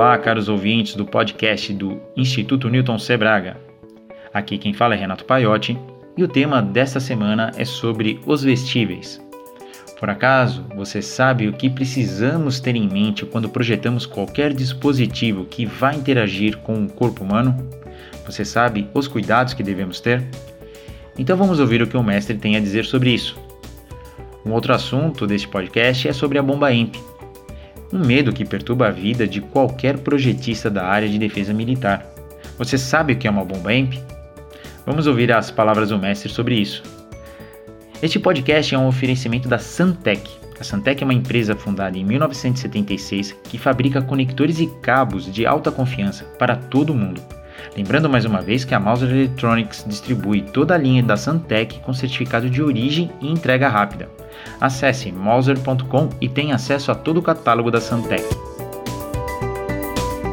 Olá, caros ouvintes do podcast do Instituto Newton Sebraga. Aqui quem fala é Renato Paiotti e o tema desta semana é sobre os vestíveis. Por acaso, você sabe o que precisamos ter em mente quando projetamos qualquer dispositivo que vai interagir com o corpo humano? Você sabe os cuidados que devemos ter? Então vamos ouvir o que o mestre tem a dizer sobre isso. Um outro assunto deste podcast é sobre a bomba EMP, um medo que perturba a vida de qualquer projetista da área de defesa militar. Você sabe o que é uma bomba EMP? Vamos ouvir as palavras do mestre sobre isso. Este podcast é um oferecimento da Santec. A Santec é uma empresa fundada em 1976 que fabrica conectores e cabos de alta confiança para todo mundo. Lembrando mais uma vez que a Mauser Electronics distribui toda a linha da Santec com certificado de origem e entrega rápida. Acesse mauser.com e tenha acesso a todo o catálogo da Santec.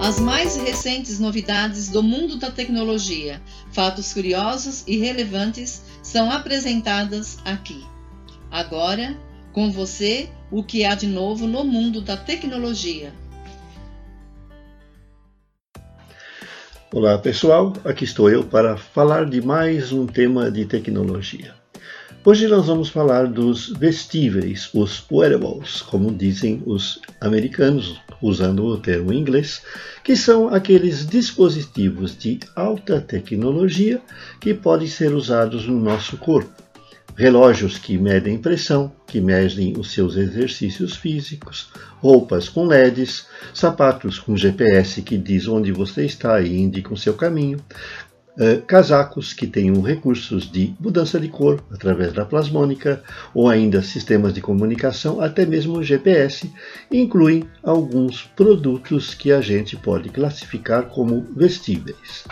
As mais recentes novidades do mundo da tecnologia, fatos curiosos e relevantes são apresentadas aqui. Agora, com você, o que há de novo no mundo da tecnologia. Olá pessoal, aqui estou eu para falar de mais um tema de tecnologia. Hoje nós vamos falar dos vestíveis, os wearables, como dizem os americanos, usando o termo inglês, que são aqueles dispositivos de alta tecnologia que podem ser usados no nosso corpo. Relógios que medem pressão, que medem os seus exercícios físicos, roupas com LEDs, sapatos com GPS que diz onde você está e indica o seu caminho, Uh, casacos que tenham recursos de mudança de cor através da plasmônica ou ainda sistemas de comunicação, até mesmo GPS, incluem alguns produtos que a gente pode classificar como vestíveis.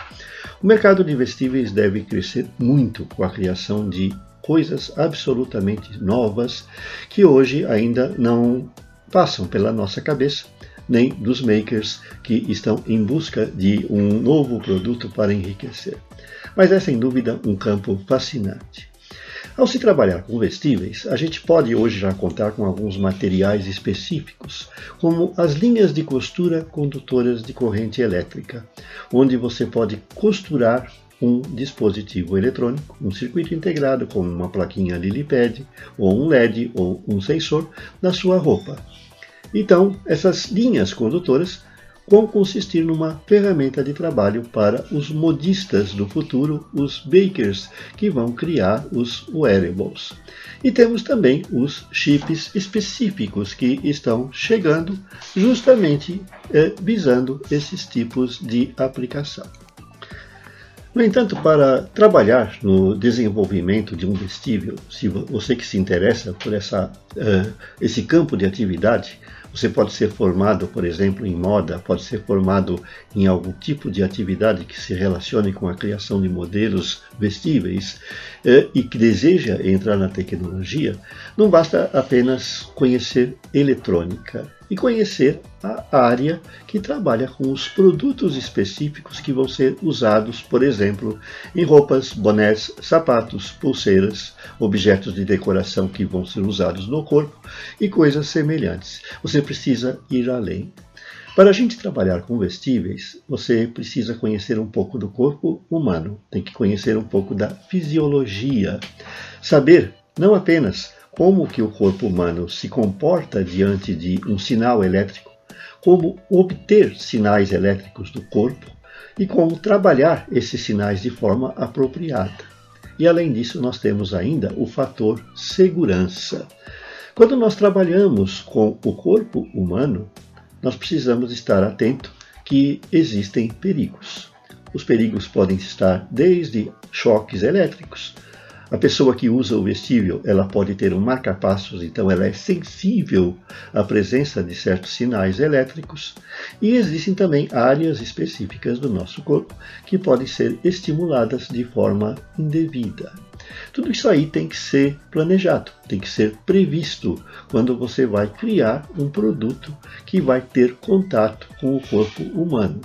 O mercado de vestíveis deve crescer muito com a criação de coisas absolutamente novas que hoje ainda não passam pela nossa cabeça nem dos makers que estão em busca de um novo produto para enriquecer. Mas é sem dúvida um campo fascinante. Ao se trabalhar com vestíveis, a gente pode hoje já contar com alguns materiais específicos, como as linhas de costura condutoras de corrente elétrica, onde você pode costurar um dispositivo eletrônico, um circuito integrado como uma plaquinha LilyPad, ou um LED ou um sensor na sua roupa, então, essas linhas condutoras vão consistir numa ferramenta de trabalho para os modistas do futuro, os bakers, que vão criar os wearables. E temos também os chips específicos que estão chegando justamente eh, visando esses tipos de aplicação. No entanto, para trabalhar no desenvolvimento de um vestível, se você que se interessa por essa, uh, esse campo de atividade, você pode ser formado, por exemplo, em moda, pode ser formado em algum tipo de atividade que se relacione com a criação de modelos vestíveis uh, e que deseja entrar na tecnologia, não basta apenas conhecer eletrônica e conhecer a área que trabalha com os produtos específicos que vão ser usados, por exemplo, em roupas, bonés, sapatos, pulseiras, objetos de decoração que vão ser usados no corpo e coisas semelhantes. Você precisa ir além. Para a gente trabalhar com vestíveis, você precisa conhecer um pouco do corpo humano, tem que conhecer um pouco da fisiologia, saber não apenas como que o corpo humano se comporta diante de um sinal elétrico, como obter sinais elétricos do corpo e como trabalhar esses sinais de forma apropriada. E além disso, nós temos ainda o fator segurança. Quando nós trabalhamos com o corpo humano, nós precisamos estar atento que existem perigos. Os perigos podem estar desde choques elétricos, a pessoa que usa o vestível, ela pode ter um marca-passos, então ela é sensível à presença de certos sinais elétricos. E existem também áreas específicas do nosso corpo que podem ser estimuladas de forma indevida. Tudo isso aí tem que ser planejado, tem que ser previsto quando você vai criar um produto que vai ter contato com o corpo humano.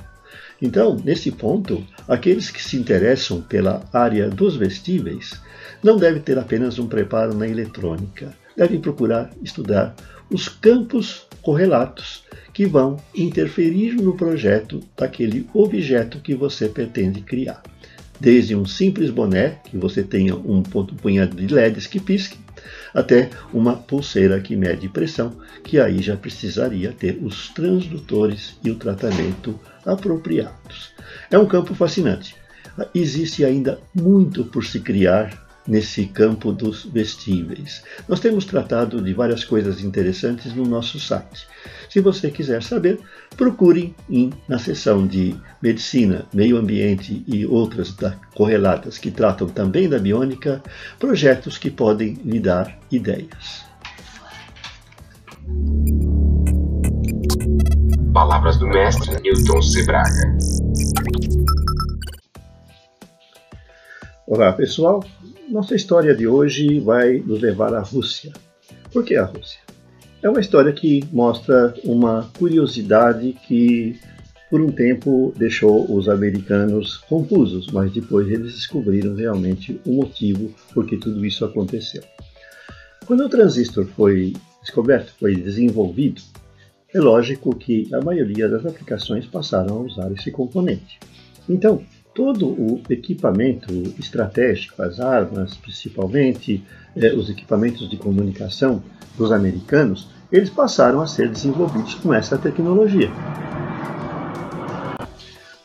Então, nesse ponto, aqueles que se interessam pela área dos vestíveis não devem ter apenas um preparo na eletrônica, devem procurar estudar os campos correlatos que vão interferir no projeto daquele objeto que você pretende criar. Desde um simples boné, que você tenha um punhado de LEDs que pisque, até uma pulseira que mede pressão, que aí já precisaria ter os transdutores e o tratamento apropriados. É um campo fascinante. Existe ainda muito por se criar nesse campo dos vestíveis. Nós temos tratado de várias coisas interessantes no nosso site. Se você quiser saber, procure em, na seção de Medicina, Meio Ambiente e outras da, correlatas que tratam também da biônica, projetos que podem lhe dar ideias. Palavras do mestre Newton Sebraga. Olá pessoal, nossa história de hoje vai nos levar à Rússia. Por que a Rússia? É uma história que mostra uma curiosidade que, por um tempo, deixou os americanos confusos, mas depois eles descobriram realmente o motivo por que tudo isso aconteceu. Quando o transistor foi descoberto, foi desenvolvido, é lógico que a maioria das aplicações passaram a usar esse componente. Então, todo o equipamento estratégico, as armas principalmente, eh, os equipamentos de comunicação dos americanos, eles passaram a ser desenvolvidos com essa tecnologia.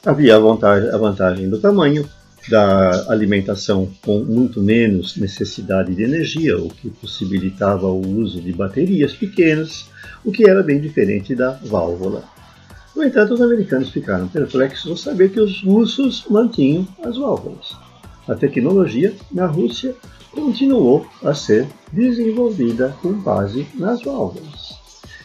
Havia a vantagem, a vantagem do tamanho, da alimentação com muito menos necessidade de energia, o que possibilitava o uso de baterias pequenas, o que era bem diferente da válvula. No entanto, os americanos ficaram perplexos ao saber que os russos mantinham as válvulas. A tecnologia na Rússia continuou a ser desenvolvida com base nas válvulas.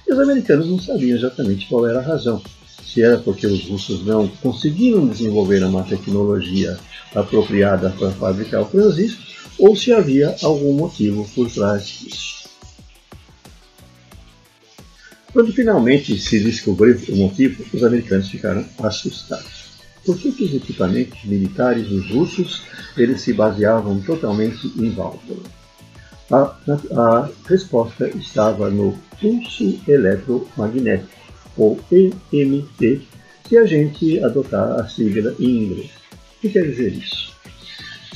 E os americanos não sabiam exatamente qual era a razão. Se era porque os russos não conseguiram desenvolver uma tecnologia apropriada para fabricar o transistor, ou se havia algum motivo por trás disso. Quando finalmente se descobriu o motivo, os americanos ficaram assustados. Por que, os equipamentos militares dos russos eles se baseavam totalmente em válvula? A, a, a resposta estava no pulso eletromagnético, ou EMP, se a gente adotar a sigla em inglês. O que quer dizer isso?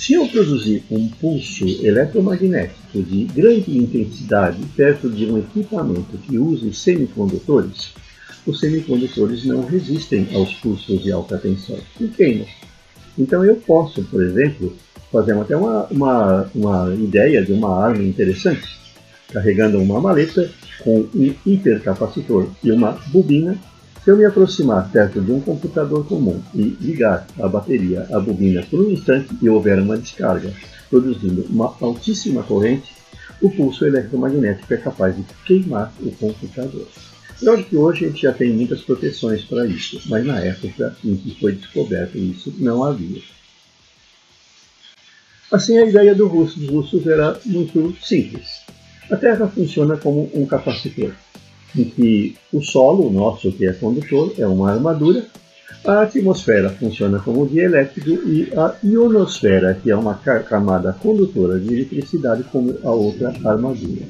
Se eu produzir um pulso eletromagnético de grande intensidade perto de um equipamento que use semicondutores, os semicondutores não resistem aos pulsos de alta tensão e queimam. Então eu posso, por exemplo, fazer até uma, uma, uma ideia de uma arma interessante, carregando uma maleta com um hipercapacitor e uma bobina se eu me aproximar perto de um computador comum e ligar a bateria à bobina por um instante e houver uma descarga, produzindo uma altíssima corrente, o pulso eletromagnético é capaz de queimar o computador. Lógico que hoje a gente já tem muitas proteções para isso, mas na época em que foi descoberto isso não havia. Assim, a ideia do russo, dos russos era muito simples. A Terra funciona como um capacitor em que o solo nosso, que é condutor, é uma armadura, a atmosfera funciona como dielétrico e a ionosfera, que é uma camada condutora de eletricidade, como a outra armadura.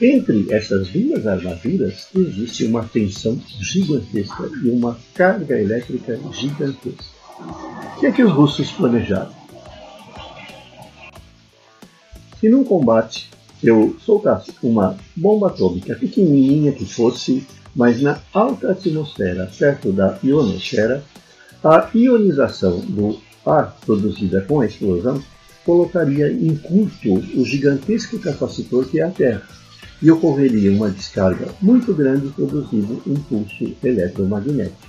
Entre essas duas armaduras existe uma tensão gigantesca e uma carga elétrica gigantesca. O que é que os russos planejaram? Se num combate eu soltasse uma bomba atômica pequenininha que fosse, mas na alta atmosfera, perto da ionosfera, a ionização do ar produzida com a explosão colocaria em curto o gigantesco capacitor que é a Terra e ocorreria uma descarga muito grande produzindo um pulso eletromagnético.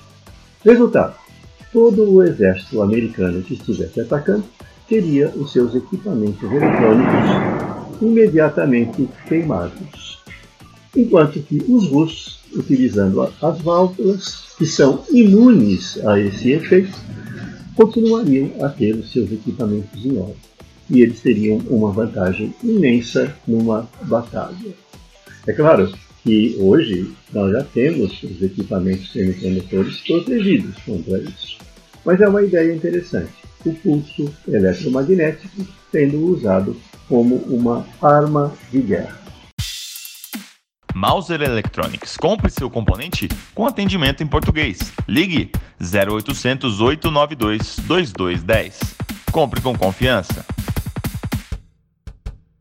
Resultado: todo o exército americano que estivesse atacando teria os seus equipamentos eletrônicos imediatamente queimados. Enquanto que os russos, utilizando as válvulas, que são imunes a esse efeito, continuariam a ter os seus equipamentos em ordem. E eles teriam uma vantagem imensa numa batalha. É claro que hoje nós já temos os equipamentos semicondutores protegidos contra isso. Mas é uma ideia interessante. O pulso eletromagnético sendo usado como uma arma de guerra. Mauser Electronics. Compre seu componente com atendimento em português. Ligue 0800 892 2210. Compre com confiança.